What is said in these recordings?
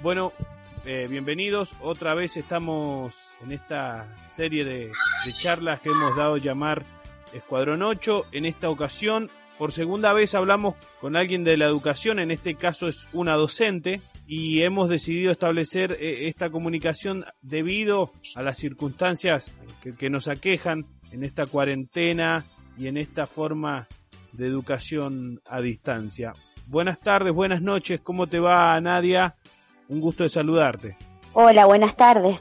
Bueno, eh, bienvenidos. Otra vez estamos en esta serie de, charlas que hemos dado llamar Escuadrón 8. En esta ocasión, por segunda vez hablamos con alguien de la educación, en este caso es una docente, y hemos decidido establecer eh, esta comunicación debido a las circunstancias que, que nos aquejan en esta cuarentena y en esta forma de educación a distancia. Buenas tardes, buenas noches, ¿cómo te va Nadia? Un gusto de saludarte. Hola, buenas tardes.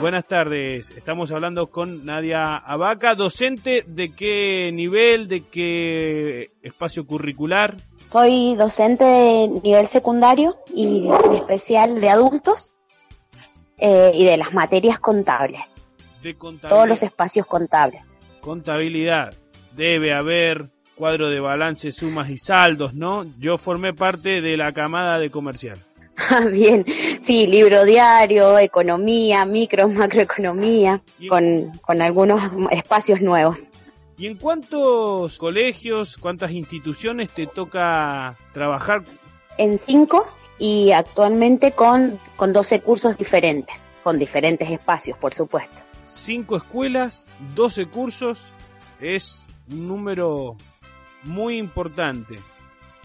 Buenas tardes. Estamos hablando con Nadia Abaca, docente de qué nivel, de qué espacio curricular. Soy docente de nivel secundario y en especial de adultos eh, y de las materias contables. De contabilidad. Todos los espacios contables. Contabilidad. Debe haber cuadro de balance, sumas y saldos, ¿no? Yo formé parte de la camada de comercial. Ah, bien, sí, libro diario, economía, micro, macroeconomía, con, con algunos espacios nuevos. ¿Y en cuántos colegios, cuántas instituciones te toca trabajar? En cinco y actualmente con, con 12 cursos diferentes, con diferentes espacios, por supuesto. Cinco escuelas, 12 cursos, es un número muy importante.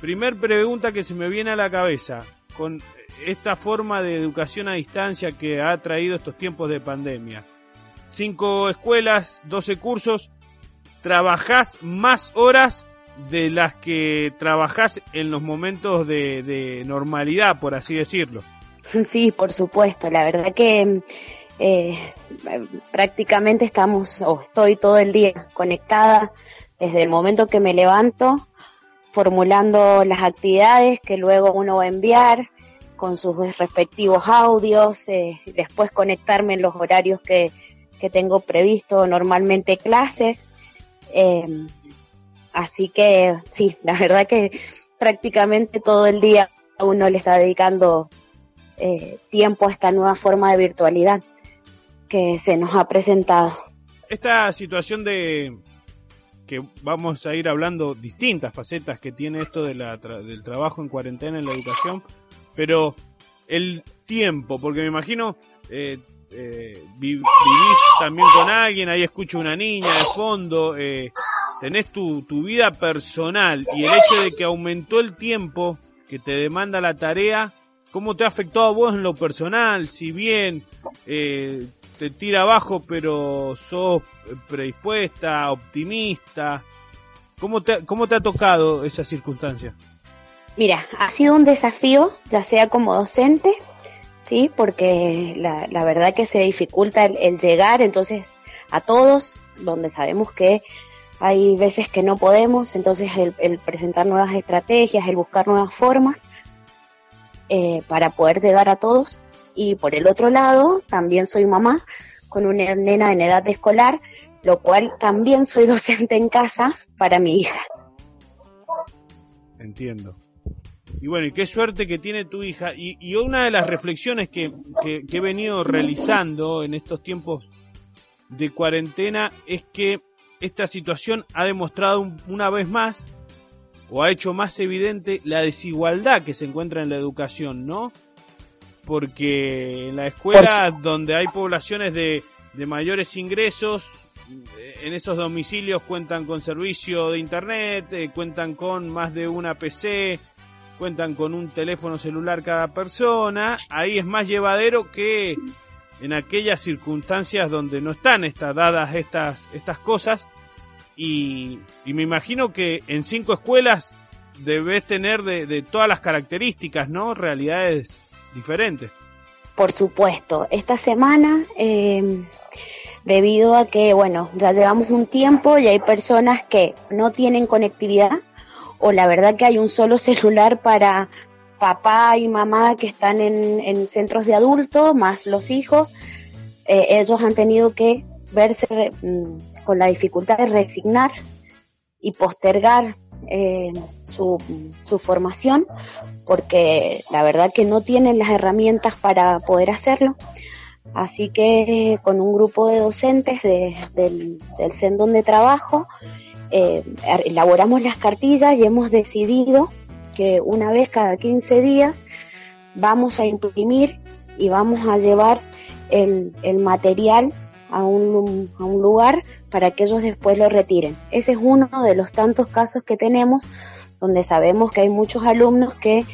Primer pregunta que se me viene a la cabeza, con esta forma de educación a distancia que ha traído estos tiempos de pandemia. Cinco escuelas, 12 cursos, trabajás más horas de las que trabajás en los momentos de, normalidad, por así decirlo. Sí, por supuesto. La verdad que eh, prácticamente estamos, o estoy todo el día conectada desde el momento que me levanto, formulando las actividades que luego uno va a enviar con sus respectivos audios, eh, después conectarme en los horarios que, que tengo previsto, normalmente clases. Eh, así que sí, la verdad que prácticamente todo el día uno le está dedicando eh, tiempo a esta nueva forma de virtualidad que se nos ha presentado. Esta situación de que vamos a ir hablando distintas facetas que tiene esto de la tra- del trabajo en cuarentena en la educación, pero el tiempo, porque me imagino eh, eh, vi- vivís también con alguien, ahí escucho una niña de fondo, eh, tenés tu, tu vida personal y el hecho de que aumentó el tiempo que te demanda la tarea, ¿cómo te ha afectado a vos en lo personal? Si bien eh, te tira abajo, pero sos predispuesta, optimista. ¿Cómo te, cómo te ha tocado esa circunstancia? Mira, ha sido un desafío, ya sea como docente, sí, porque la, la verdad que se dificulta el, llegar entonces a todos, donde sabemos que hay veces que no podemos, entonces el, el presentar nuevas estrategias, el buscar nuevas formas eh, para poder llegar a todos. Y por el otro lado, también soy mamá con una nena en edad escolar, lo cual también soy docente en casa para mi hija. Entiendo. Y bueno, y qué suerte que tiene tu hija. Y, y una de las reflexiones que, que- que he venido realizando en estos tiempos de cuarentena es que esta situación ha demostrado un- una vez más o ha hecho más evidente la desigualdad que se encuentra en la educación, ¿no? Porque en la escuela donde hay poblaciones de, de mayores ingresos, en esos domicilios cuentan con servicio de internet, eh, cuentan con más de una PC, cuentan con un teléfono celular cada persona, ahí es más llevadero que en aquellas circunstancias donde no están estas, dadas estas, estas cosas. Y, me imagino que en cinco escuelas debes tener de, todas las características, ¿no? Realidades diferentes. Por supuesto. Esta semana, eh, debido a que, bueno, ya llevamos un tiempo y hay personas que no tienen conectividad o la verdad que hay un solo celular para papá y mamá que están en, centros de adultos, más los hijos, eh, ellos han tenido que verse mm, con la dificultad de resignar y postergar su, su, formación porque la verdad que no tienen las herramientas para poder hacerlo. Así que con un grupo de docentes del, del CEN donde trabajo, eh, elaboramos las cartillas y hemos decidido que una vez cada 15 días vamos a imprimir y vamos a llevar el material a un, a un lugar para que ellos después lo retiren. Ese es uno de los tantos casos que tenemos donde sabemos que hay muchos alumnos que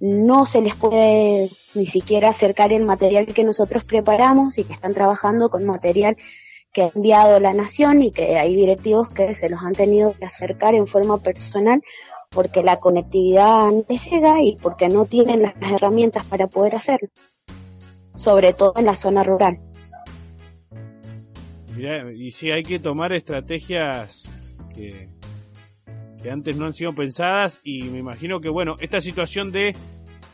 no se les puede ni siquiera acercar el material que nosotros preparamos y que están trabajando con material que ha enviado la nación y que hay directivos que se los han tenido que acercar en forma personal porque la conectividad no llega y porque no tienen las herramientas para poder hacerlo, sobre todo en la zona rural. Y si hay que tomar estrategias que, que antes no han sido pensadas y me imagino que, bueno, esta situación de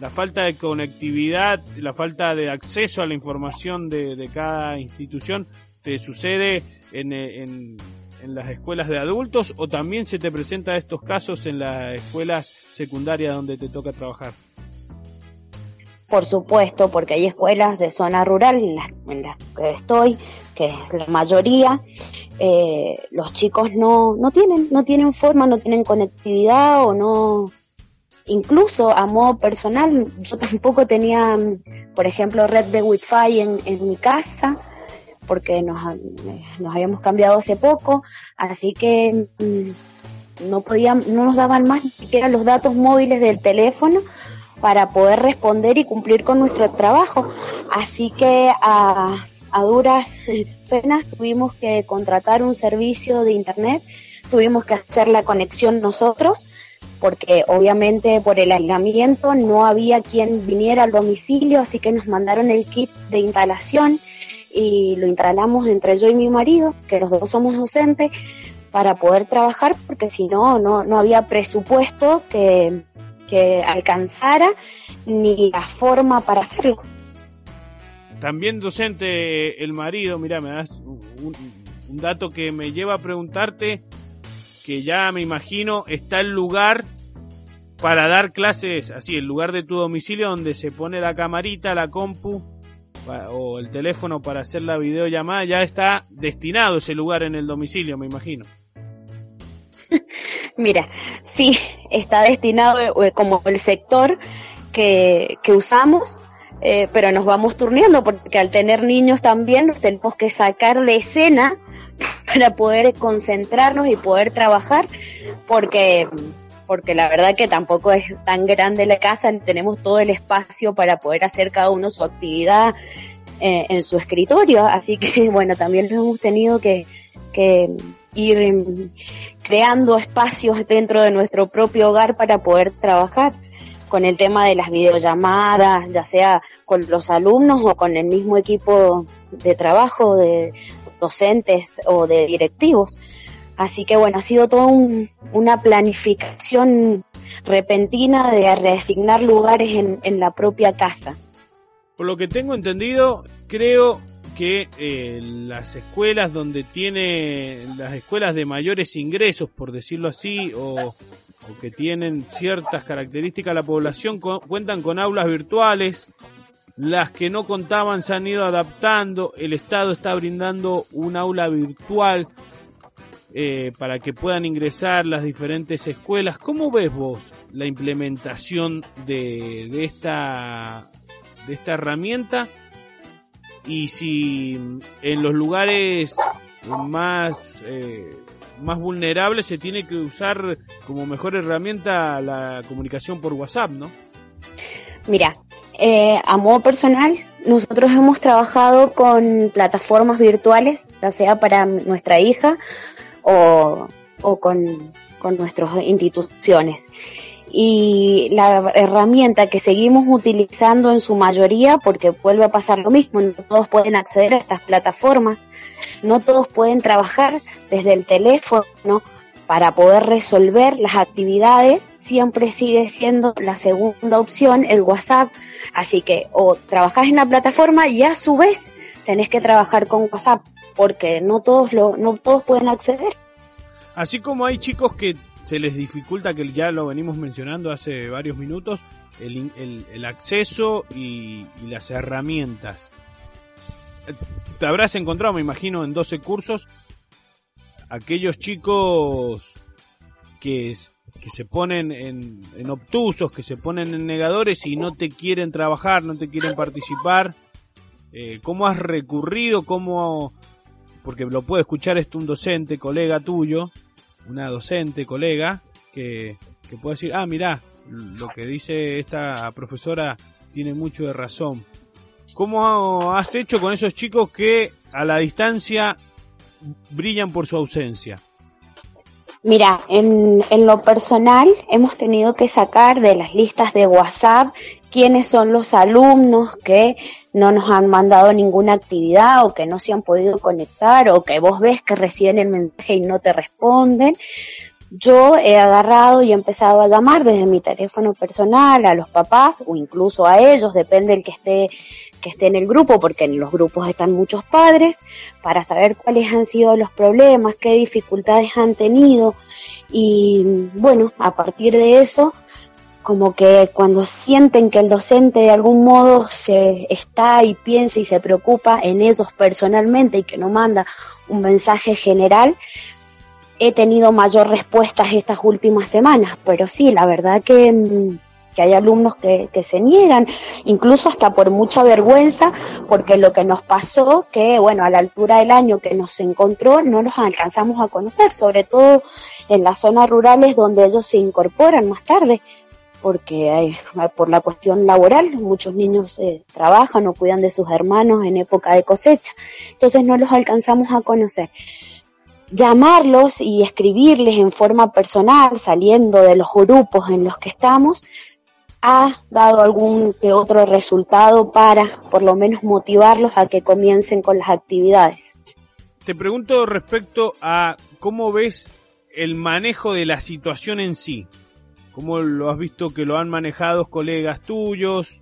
la falta de conectividad, la falta de acceso a la información de, de cada institución, te sucede en, en, en las escuelas de adultos o también se te presenta estos casos en las escuelas secundarias donde te toca trabajar? Por supuesto, porque hay escuelas de zona rural en las, que estoy, que es la mayoría, eh, los chicos no, no tienen, no tienen forma, no tienen conectividad o no, incluso a modo personal, yo tampoco tenía, por ejemplo, red de wifi en, en mi casa, porque nos, nos habíamos cambiado hace poco, así que mm, no podían, no nos daban más ni siquiera los datos móviles del teléfono para poder responder y cumplir con nuestro trabajo. Así que a, duras penas tuvimos que contratar un servicio de internet, tuvimos que hacer la conexión nosotros, porque obviamente por el aislamiento no había quien viniera al domicilio, así que nos mandaron el kit de instalación y lo instalamos entre yo y mi marido, que los dos somos docentes, para poder trabajar, porque si no, no, había presupuesto que, que alcanzara ni la forma para hacerlo. También docente el marido, mira, me das un, un dato que me lleva a preguntarte que ya me imagino está el lugar para dar clases, así, el lugar de tu domicilio donde se pone la camarita, la compu o el teléfono para hacer la videollamada, ya está destinado ese lugar en el domicilio, me imagino. Mira, sí, está destinado eh, como el sector que, que usamos, eh, pero nos vamos turneando porque al tener niños también nos tenemos que sacar de escena para poder concentrarnos y poder trabajar porque porque la verdad que tampoco es tan grande la casa, tenemos todo el espacio para poder hacer cada uno su actividad eh, en su escritorio, así que bueno, también hemos tenido que, que ir creando espacios dentro de nuestro propio hogar para poder trabajar con el tema de las videollamadas, ya sea con los alumnos o con el mismo equipo de trabajo de docentes o de directivos. Así que bueno, ha sido toda una planificación repentina de reasignar lugares en, en, la propia casa. Por lo que tengo entendido, creo que eh, las escuelas donde tiene las escuelas de mayores ingresos, por decirlo así, o, que tienen ciertas características, la población cuentan con aulas virtuales, las que no contaban se han ido adaptando, el Estado está brindando un aula virtual eh, para que puedan ingresar las diferentes escuelas. ¿Cómo ves vos la implementación de, de, esta, de esta herramienta? Y si en los lugares más, eh, más vulnerables se tiene que usar como mejor herramienta la comunicación por WhatsApp, ¿no? Mira, eh, a modo personal, nosotros hemos trabajado con plataformas virtuales, ya sea para nuestra hija o, o con, con nuestras instituciones. Y la herramienta que seguimos utilizando en su mayoría, porque vuelve a pasar lo mismo, no todos pueden acceder a estas plataformas, no todos pueden trabajar desde el teléfono para poder resolver las actividades, siempre sigue siendo la segunda opción el WhatsApp. Así que o trabajas en la plataforma y a su vez tenés que trabajar con WhatsApp, porque no todos lo, no todos pueden acceder. Así como hay chicos que se les dificulta, que ya lo venimos mencionando hace varios minutos, el, el, acceso y, las herramientas. Te habrás encontrado, me imagino, en 12 cursos, aquellos chicos que, que se ponen en, en, obtusos, que se ponen en negadores y no te quieren trabajar, no te quieren participar. Eh, ¿Cómo has recurrido? ¿Cómo porque lo puede escuchar esto un docente, colega tuyo, una docente, colega, que, que puede decir, ah, mirá, lo que dice esta profesora tiene mucho de razón. ¿Cómo has hecho con esos chicos que a la distancia brillan por su ausencia? Mira, en, en, lo personal hemos tenido que sacar de las listas de WhatsApp quiénes son los alumnos que no nos han mandado ninguna actividad o que no se han podido conectar o que vos ves que reciben el mensaje y no te responden. Yo he agarrado y he empezado a llamar desde mi teléfono personal a los papás o incluso a ellos, depende del que esté que esté en el grupo, porque en los grupos están muchos padres, para saber cuáles han sido los problemas, qué dificultades han tenido y bueno, a partir de eso como que cuando sienten que el docente de algún modo se está y piensa y se preocupa en ellos personalmente y que no manda un mensaje general, he tenido mayor respuestas estas últimas semanas, pero sí, la verdad que, mm, que hay alumnos que, que se niegan, incluso hasta por mucha vergüenza, porque lo que nos pasó, que bueno, a la altura del año que nos encontró, no nos alcanzamos a conocer, sobre todo en las zonas rurales donde ellos se incorporan más tarde porque hay, por la cuestión laboral muchos niños eh, trabajan o cuidan de sus hermanos en época de cosecha, entonces no los alcanzamos a conocer. Llamarlos y escribirles en forma personal, saliendo de los grupos en los que estamos, ha dado algún que otro resultado para por lo menos motivarlos a que comiencen con las actividades. Te pregunto respecto a cómo ves el manejo de la situación en sí. ¿Cómo lo has visto que lo han manejado colegas tuyos?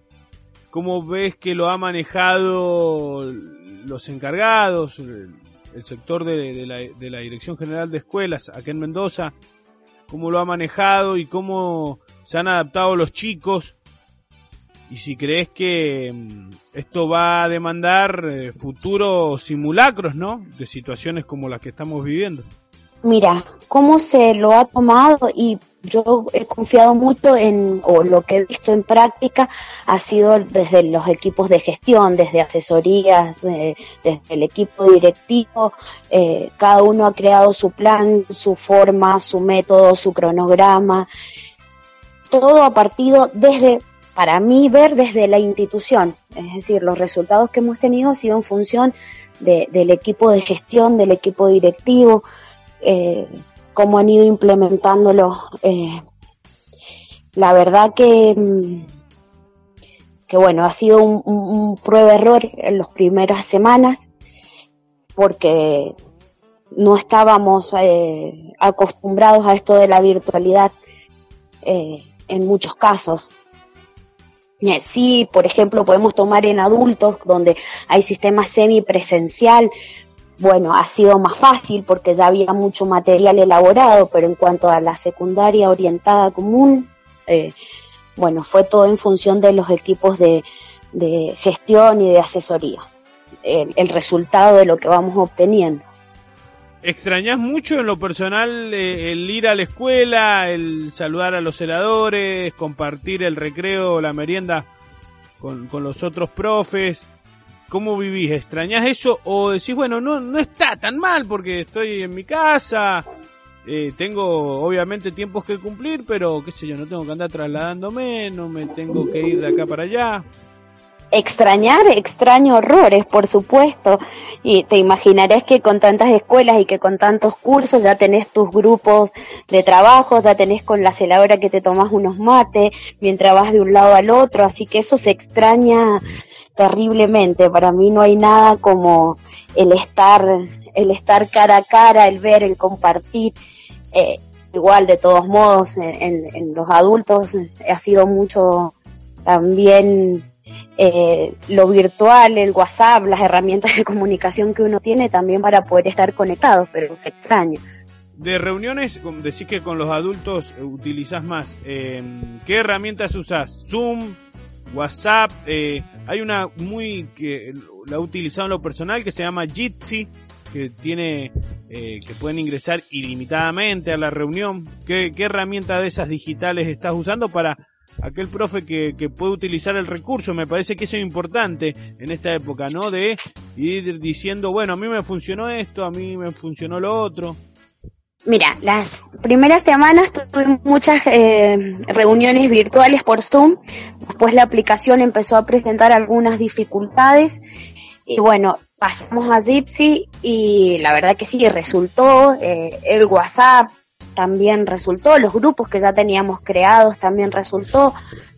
¿Cómo ves que lo ha manejado los encargados, el, sector de, la, Dirección General de Escuelas acá en Mendoza? ¿Cómo lo ha manejado y cómo se han adaptado los chicos? Y si crees que mm, esto va a demandar eh, futuros simulacros, ¿no? De situaciones como las que estamos viviendo. Mira, cómo se lo ha tomado y yo he confiado mucho en, o lo que he visto en práctica ha sido desde los equipos de gestión, desde asesorías, eh, desde el equipo directivo, eh, cada uno ha creado su plan, su forma, su método, su cronograma, todo ha partido desde, para mí, ver desde la institución, es decir, los resultados que hemos tenido han sido en función de, del equipo de gestión, del equipo directivo, eh, cómo han ido implementándolo. Eh, la verdad que, mm, que bueno, ha sido un, prueba-error en las primeras semanas porque no estábamos eh, acostumbrados a esto de la virtualidad eh, en muchos casos. Sí, por ejemplo, podemos tomar en adultos donde hay sistema semipresencial, bueno, ha sido más fácil porque ya había mucho material elaborado, pero en cuanto a la secundaria orientada común, eh, bueno, fue todo en función de los equipos de, gestión y de asesoría, el, resultado de lo que vamos obteniendo. ¿Extrañas mucho en lo personal eh, el ir a la escuela, el saludar a los celadores, compartir el recreo, la merienda con, con los otros profes? ¿Cómo vivís? ¿Extrañás eso? ¿O decís, bueno, no, no está tan mal porque estoy en mi casa, eh, tengo obviamente tiempos que cumplir, pero qué sé yo, no tengo que andar trasladándome, no me tengo que ir de acá para allá? extrañar, extraño horrores, por supuesto. Y te imaginarás que con tantas escuelas y que con tantos cursos ya tenés tus grupos de trabajo, ya tenés con la celadora que te tomas unos mates mientras vas de un lado al otro, así que eso se extraña terriblemente. Para mí no hay nada como el estar, el estar cara a cara, el ver, el compartir. Eh, igual de todos modos en, en los adultos ha sido mucho también eh, lo virtual, el WhatsApp, las herramientas de comunicación que uno tiene también para poder estar conectados, pero se extraña. De reuniones, decís que con los adultos utilizás más. Eh, ¿Qué herramientas usás? Zoom, WhatsApp. Eh, hay una muy que la he utilizado en lo personal que se llama Jitsi, que tiene eh, que pueden ingresar ilimitadamente a la reunión. ¿Qué, ¿Qué herramienta de esas digitales estás usando para aquel profe que, que, puede utilizar el recurso. Me parece que eso es importante en esta época, ¿no? De ir diciendo, bueno, a mí me funcionó esto, a mí me funcionó lo otro. Mira, las primeras semanas tuve muchas eh, reuniones virtuales por Zoom, después la aplicación empezó a presentar algunas dificultades y bueno, pasamos a Zipsy y la verdad que sí, resultó, eh, el WhatsApp, también resultó, los grupos que ya teníamos creados también resultó.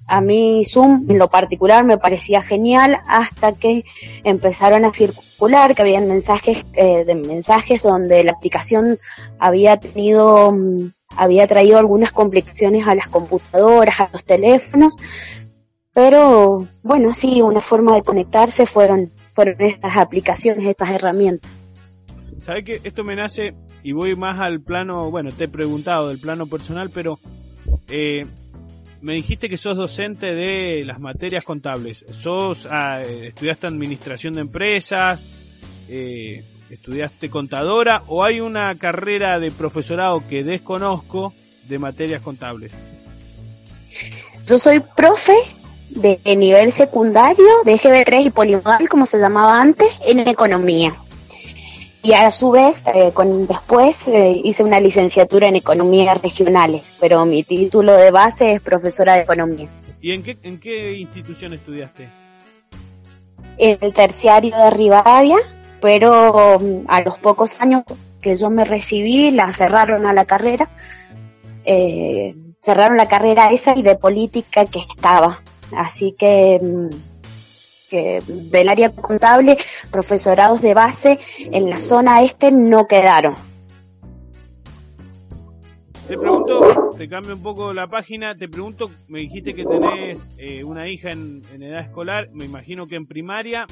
A mí Zoom en lo particular me parecía genial hasta que empezaron a circular que habían mensajes eh, de mensajes donde la aplicación había tenido mm, había traído algunas complicaciones a las computadoras, a los teléfonos, pero bueno, sí, una forma de conectarse fueron fueron estas aplicaciones, estas herramientas. ¿Sabe que esto me nace y voy más al plano, bueno, te he preguntado del plano personal, pero eh, me dijiste que sos docente de las materias contables. ¿Sos, ah, estudiaste administración de empresas? Eh, ¿Estudiaste contadora? ¿O hay una carrera de profesorado que desconozco de materias contables? Yo soy profe de nivel secundario, de GB3 y polimodal, como se llamaba antes, en economía y a su vez eh, con, después eh, hice una licenciatura en economía regionales, pero mi título de base es profesora de economía. ¿Y en qué, en qué institución estudiaste? En el terciario de Rivadavia, pero mm, a los pocos años que yo me recibí la cerraron a la carrera, eh, cerraron la carrera esa y de política que estaba, así que mm, que del área contable, profesorados de base en la zona este no quedaron. Te pregunto, te cambio un poco la página, te pregunto, me dijiste que tenés eh, una hija en, edad escolar, me imagino que en primaria,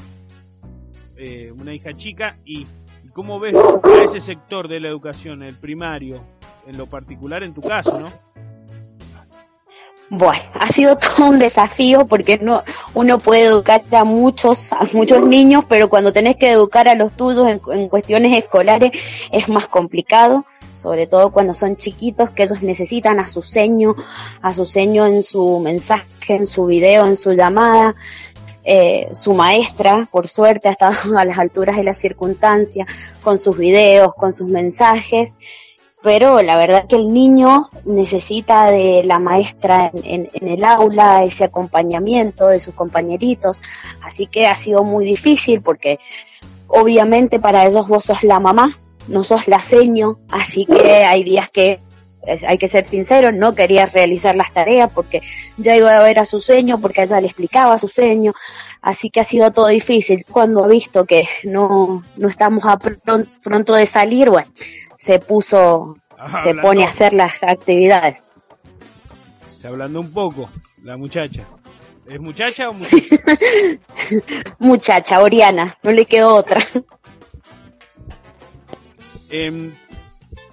eh, una hija chica, y ¿cómo ves a ese sector de la educación, el primario, en lo particular en tu caso, no? Bueno, ha sido todo un desafío porque no, uno puede educar a muchos, a muchos niños, pero cuando tenés que educar a los tuyos en, cuestiones escolares es más complicado, sobre todo cuando son chiquitos que ellos necesitan a su seño, a su seño en su mensaje, en su video, en su llamada. Eh, su maestra, por suerte, ha estado a las alturas de las circunstancias, con sus videos, con sus mensajes, pero la verdad que el niño necesita de la maestra en, el aula, ese acompañamiento de sus compañeritos, así que ha sido muy difícil porque obviamente para ellos vos sos la mamá, no sos la seño, así que hay días que hay que ser sinceros, no quería realizar las tareas porque ya iba a ver a su seño, porque ella le explicaba su seño, así que ha sido todo difícil. Cuando ha visto que no, no estamos a pronto de salir, bueno, se puso, ah, se pone a hacer las actividades. Se hablando un poco, la muchacha. ¿Es muchacha o muchacha? muchacha, Oriana, no le quedó otra. Em,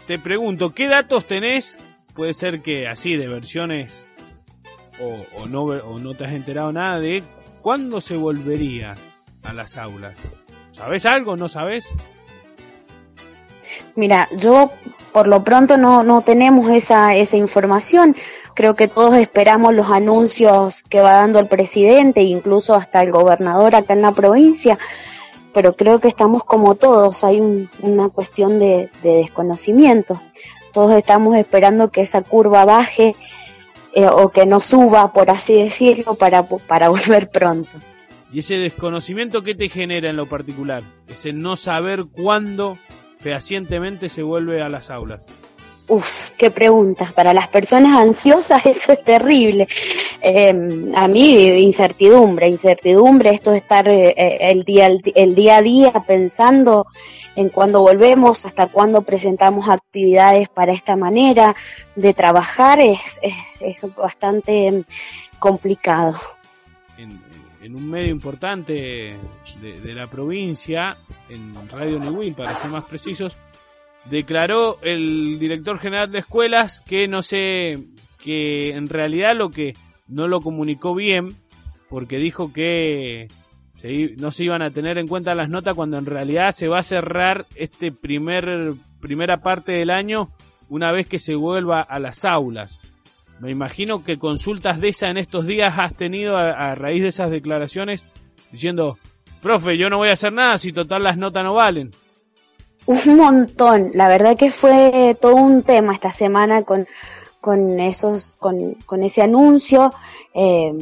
te pregunto, ¿qué datos tenés? Puede ser que así de versiones o, no, o no te has enterado nada de cuándo se volvería a las aulas. ¿Sabes algo? ¿No sabes? Mira, yo por lo pronto no, no tenemos esa, esa información. Creo que todos esperamos los anuncios que va dando el presidente, incluso hasta el gobernador acá en la provincia, pero creo que estamos como todos, hay una cuestión de, desconocimiento. Todos estamos esperando que esa curva baje eh, o que no suba, por así decirlo, para, para volver pronto. Y ese desconocimiento que te genera en lo particular, ese no saber cuándo fehacientemente se vuelve a las aulas. Uf, qué pregunta. Para las personas ansiosas eso es terrible. Eh, a mí incertidumbre, incertidumbre, esto de estar eh, el, día, el, día a día pensando en cuándo volvemos, hasta cuándo presentamos actividades para esta manera de trabajar es, es, es bastante complicado. En, en, un medio importante de, de la provincia, en Radio Newell, para ser más precisos, declaró el director general de escuelas que no sé, que en realidad lo que no lo comunicó bien, porque dijo que no se iban a tener en cuenta las notas cuando en realidad se va a cerrar este primer primera parte del año una vez que se vuelva a las aulas. Me imagino que consultas de esa en estos días has tenido a, a raíz de esas declaraciones diciendo, profe, yo no voy a hacer nada si total las notas no valen. Un montón, la verdad que fue todo un tema esta semana con, con esos, con, con ese anuncio, eh,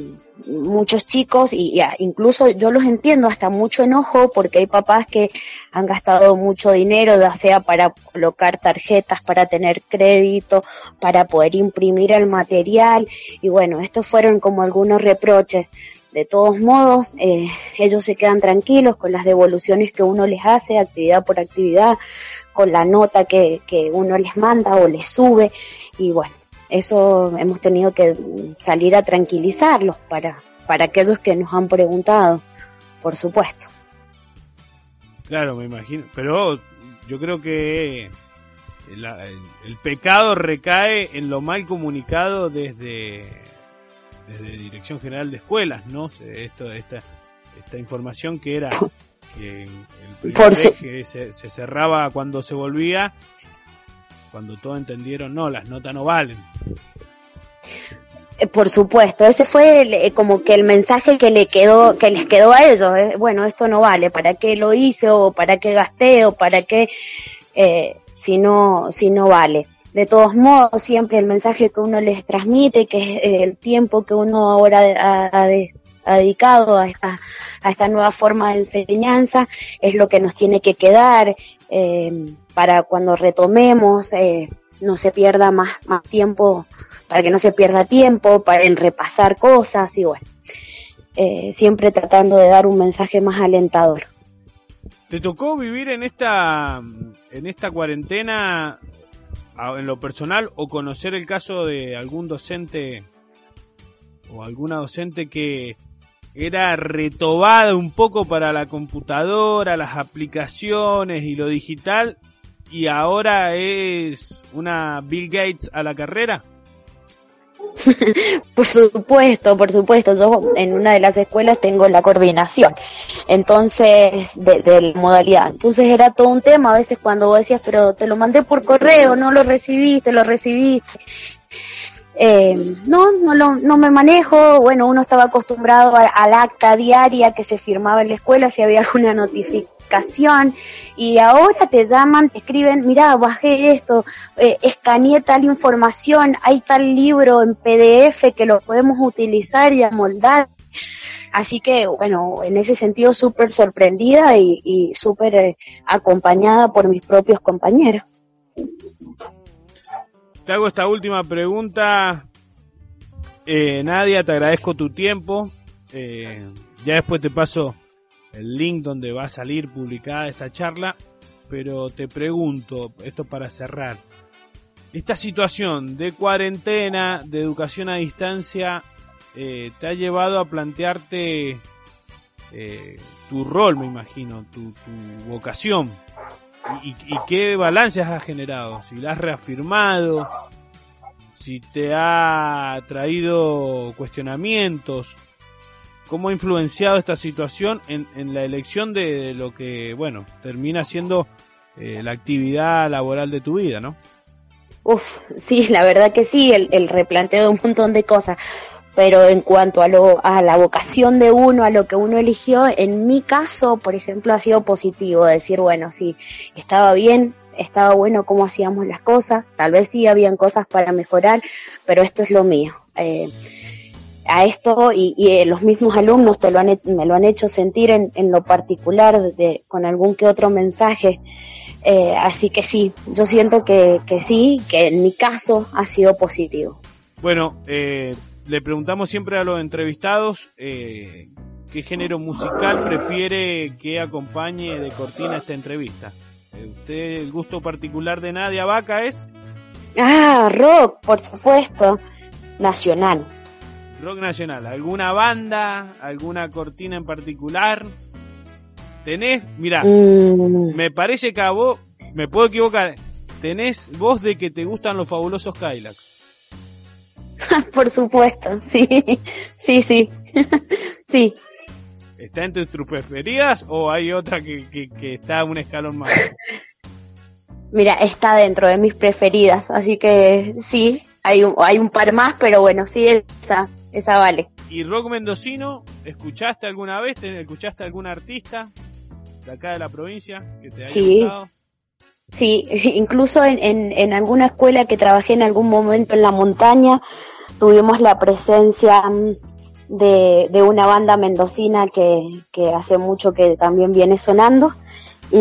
muchos chicos y incluso yo los entiendo hasta mucho enojo porque hay papás que han gastado mucho dinero, ya sea para colocar tarjetas, para tener crédito, para poder imprimir el material y bueno, estos fueron como algunos reproches. De todos modos, eh, ellos se quedan tranquilos con las devoluciones que uno les hace, actividad por actividad, con la nota que, que uno les manda o les sube. Y bueno, eso hemos tenido que salir a tranquilizarlos para, para aquellos que nos han preguntado, por supuesto. Claro, me imagino. Pero yo creo que el, el, pecado recae en lo mal comunicado desde desde Dirección General de Escuelas, ¿no? Esto, esta, esta información que era que el que se, se, cerraba cuando se volvía, cuando todos entendieron, no, las notas no valen. Eh, por supuesto, ese fue eh, como que el mensaje que le quedó, que les quedó a ellos. Eh, bueno, esto no vale. ¿Para qué lo hice o para qué gasté o para qué si no si no vale? de todos modos, siempre el mensaje que uno les transmite, que es el tiempo que uno ahora ha, dedicado a esta, a esta nueva forma de enseñanza, es lo que nos tiene que quedar eh, para cuando retomemos, eh, no se pierda más, más tiempo, para que no se pierda tiempo, para en repasar cosas y bueno, eh, siempre tratando de dar un mensaje más alentador. ¿Te tocó vivir en esta, en esta cuarentena en lo personal o conocer el caso de algún docente o alguna docente que era retobada un poco para la computadora, las aplicaciones y lo digital y ahora es una Bill Gates a la carrera? por supuesto, por supuesto. Yo en una de las escuelas tengo la coordinación, entonces, de, la modalidad. Entonces era todo un tema a veces cuando vos decías, pero te lo mandé por correo, no lo recibiste, lo recibiste. Eh, no, no, lo, no me manejo. Bueno, uno estaba acostumbrado al acta diaria que se firmaba en la escuela si había alguna y ahora te llaman, te escriben, mira, bajé esto, eh, escaneé tal información, hay tal libro en PDF que lo podemos utilizar y amoldar. Así que, bueno, en ese sentido súper sorprendida y, y súper eh, acompañada por mis propios compañeros. Te hago esta última pregunta. Eh, Nadia, te agradezco tu tiempo. Eh, ya después te paso el link donde va a salir publicada esta charla, pero te pregunto, esto para cerrar, esta situación de cuarentena, de educación a distancia, eh, te ha llevado a plantearte eh, tu rol, me imagino, tu, vocación. Y, y, qué balances has generado? Si la has reafirmado, si te ha traído cuestionamientos, cómo ha influenciado esta situación en, la elección de, lo que, bueno, termina siendo eh, la actividad laboral de tu vida, ¿no? Uf, sí, la verdad que sí, el, el replanteo de un montón de cosas. Pero en cuanto a, lo, a la vocación de uno, a lo que uno eligió, en mi caso, por ejemplo, ha sido positivo. Decir, bueno, sí, estaba bien, estaba bueno cómo hacíamos las cosas. Tal vez sí habían cosas para mejorar, pero esto es lo mío. Eh, a esto y, y, los mismos alumnos te lo han, me lo han hecho sentir en, en lo particular de, con algún que otro mensaje. Eh, así que sí, yo siento que, que sí, que en mi caso ha sido positivo. Bueno, eh, le preguntamos siempre a los entrevistados eh, qué género musical prefiere que acompañe de cortina esta entrevista. Eh, ¿Usted el gusto particular de Nadia Vaca es? Ah, rock, por supuesto, nacional. Rock nacional. ¿Alguna banda? ¿Alguna cortina en particular? ¿Tenés? Mira, mm. me parece que a vos, me puedo equivocar, tenés voz de que te gustan los fabulosos Kylax. Por supuesto, sí, sí, sí, sí. ¿Está entre tus preferidas o hay otra que, que, está un escalón más? Mira, está dentro de mis preferidas, así que sí, hay un, hay un par más, pero bueno, sí, esa, esa vale. ¿Y rock mendocino? ¿Escuchaste alguna vez? ¿Escuchaste algún artista de acá de la provincia que te haya sí. gustado? Sí, incluso en, en, en, alguna escuela que trabajé en algún momento en la montaña, tuvimos la presencia mm, de, de una banda mendocina que, que hace mucho que también viene sonando y,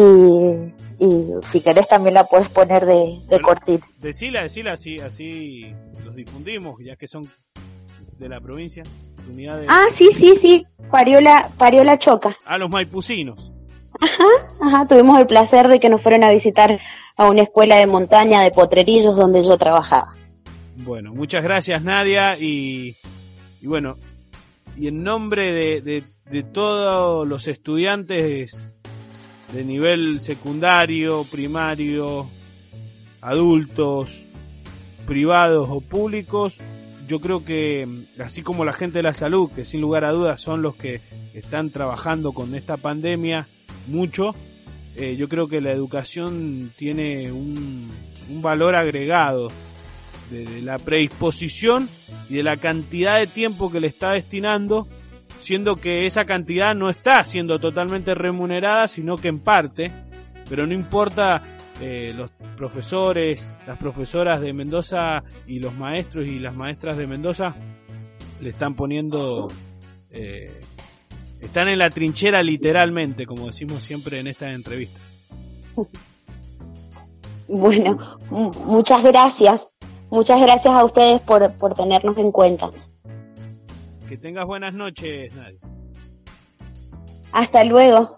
y si querés también la puedes poner de, de cortita. Decila, decila, así, así los difundimos, ya que son de la provincia. Ah, sí, sí, sí, Pariola, Pariola Choca. A los maipucinos. Ajá, ajá, tuvimos el placer de que nos fueron a visitar a una escuela de montaña de potrerillos donde yo trabajaba. Bueno, muchas gracias Nadia y, y bueno, y en nombre de, de, de, todos los estudiantes de nivel secundario, primario, adultos, privados o públicos, yo creo que así como la gente de la salud, que sin lugar a dudas son los que están trabajando con esta pandemia mucho, eh, yo creo que la educación tiene un, un valor agregado de, la predisposición y de la cantidad de tiempo que le está destinando, siendo que esa cantidad no está siendo totalmente remunerada, sino que en parte, pero no importa eh, los profesores, las profesoras de Mendoza y los maestros y las maestras de Mendoza le están poniendo, eh, están en la trinchera literalmente, como decimos siempre en esta entrevista. Bueno, muchas gracias. Muchas gracias a ustedes por, por tenernos en cuenta. Que tengas buenas noches, Hasta luego.